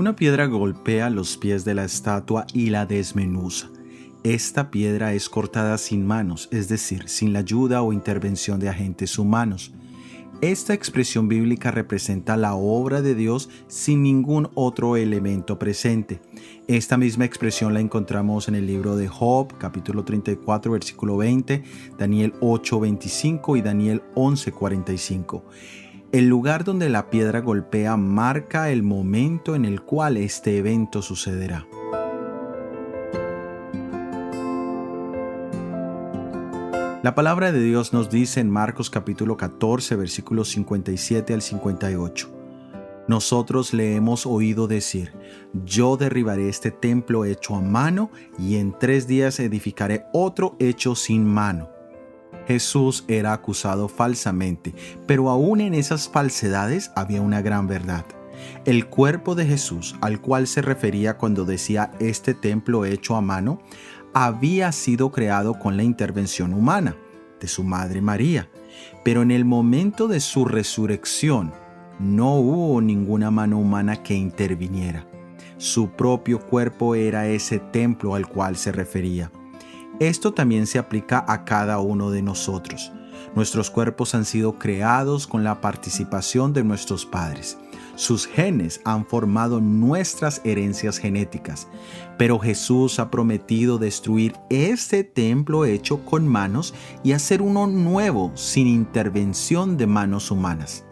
Una piedra golpea los pies de la estatua y la desmenuza. Esta piedra es cortada sin manos, es decir, sin la ayuda o intervención de agentes humanos. Esta expresión bíblica representa la obra de Dios sin ningún otro elemento presente. Esta misma expresión la encontramos en el libro de Job, capítulo 34, versículo 20, Daniel 8, 25 y Daniel 11, 45. El lugar donde la piedra golpea marca el momento en el cual este evento sucederá. La palabra de Dios nos dice en Marcos capítulo 14 versículos 57 al 58. Nosotros le hemos oído decir, yo derribaré este templo hecho a mano y en tres días edificaré otro hecho sin mano. Jesús era acusado falsamente, pero aún en esas falsedades había una gran verdad. El cuerpo de Jesús, al cual se refería cuando decía este templo hecho a mano, había sido creado con la intervención humana de su madre María, pero en el momento de su resurrección no hubo ninguna mano humana que interviniera. Su propio cuerpo era ese templo al cual se refería. Esto también se aplica a cada uno de nosotros. Nuestros cuerpos han sido creados con la participación de nuestros padres. Sus genes han formado nuestras herencias genéticas, pero Jesús ha prometido destruir este templo hecho con manos y hacer uno nuevo sin intervención de manos humanas.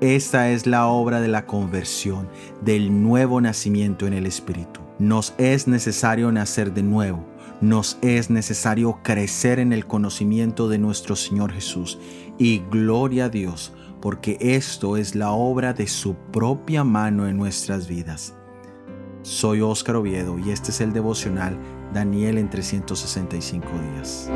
Esta es la obra de la conversión, del nuevo nacimiento en el Espíritu. Nos es necesario nacer de nuevo, nos es necesario crecer en el conocimiento de nuestro Señor Jesús. Y gloria a Dios porque esto es la obra de su propia mano en nuestras vidas. Soy Óscar Oviedo y este es el devocional Daniel en 365 días.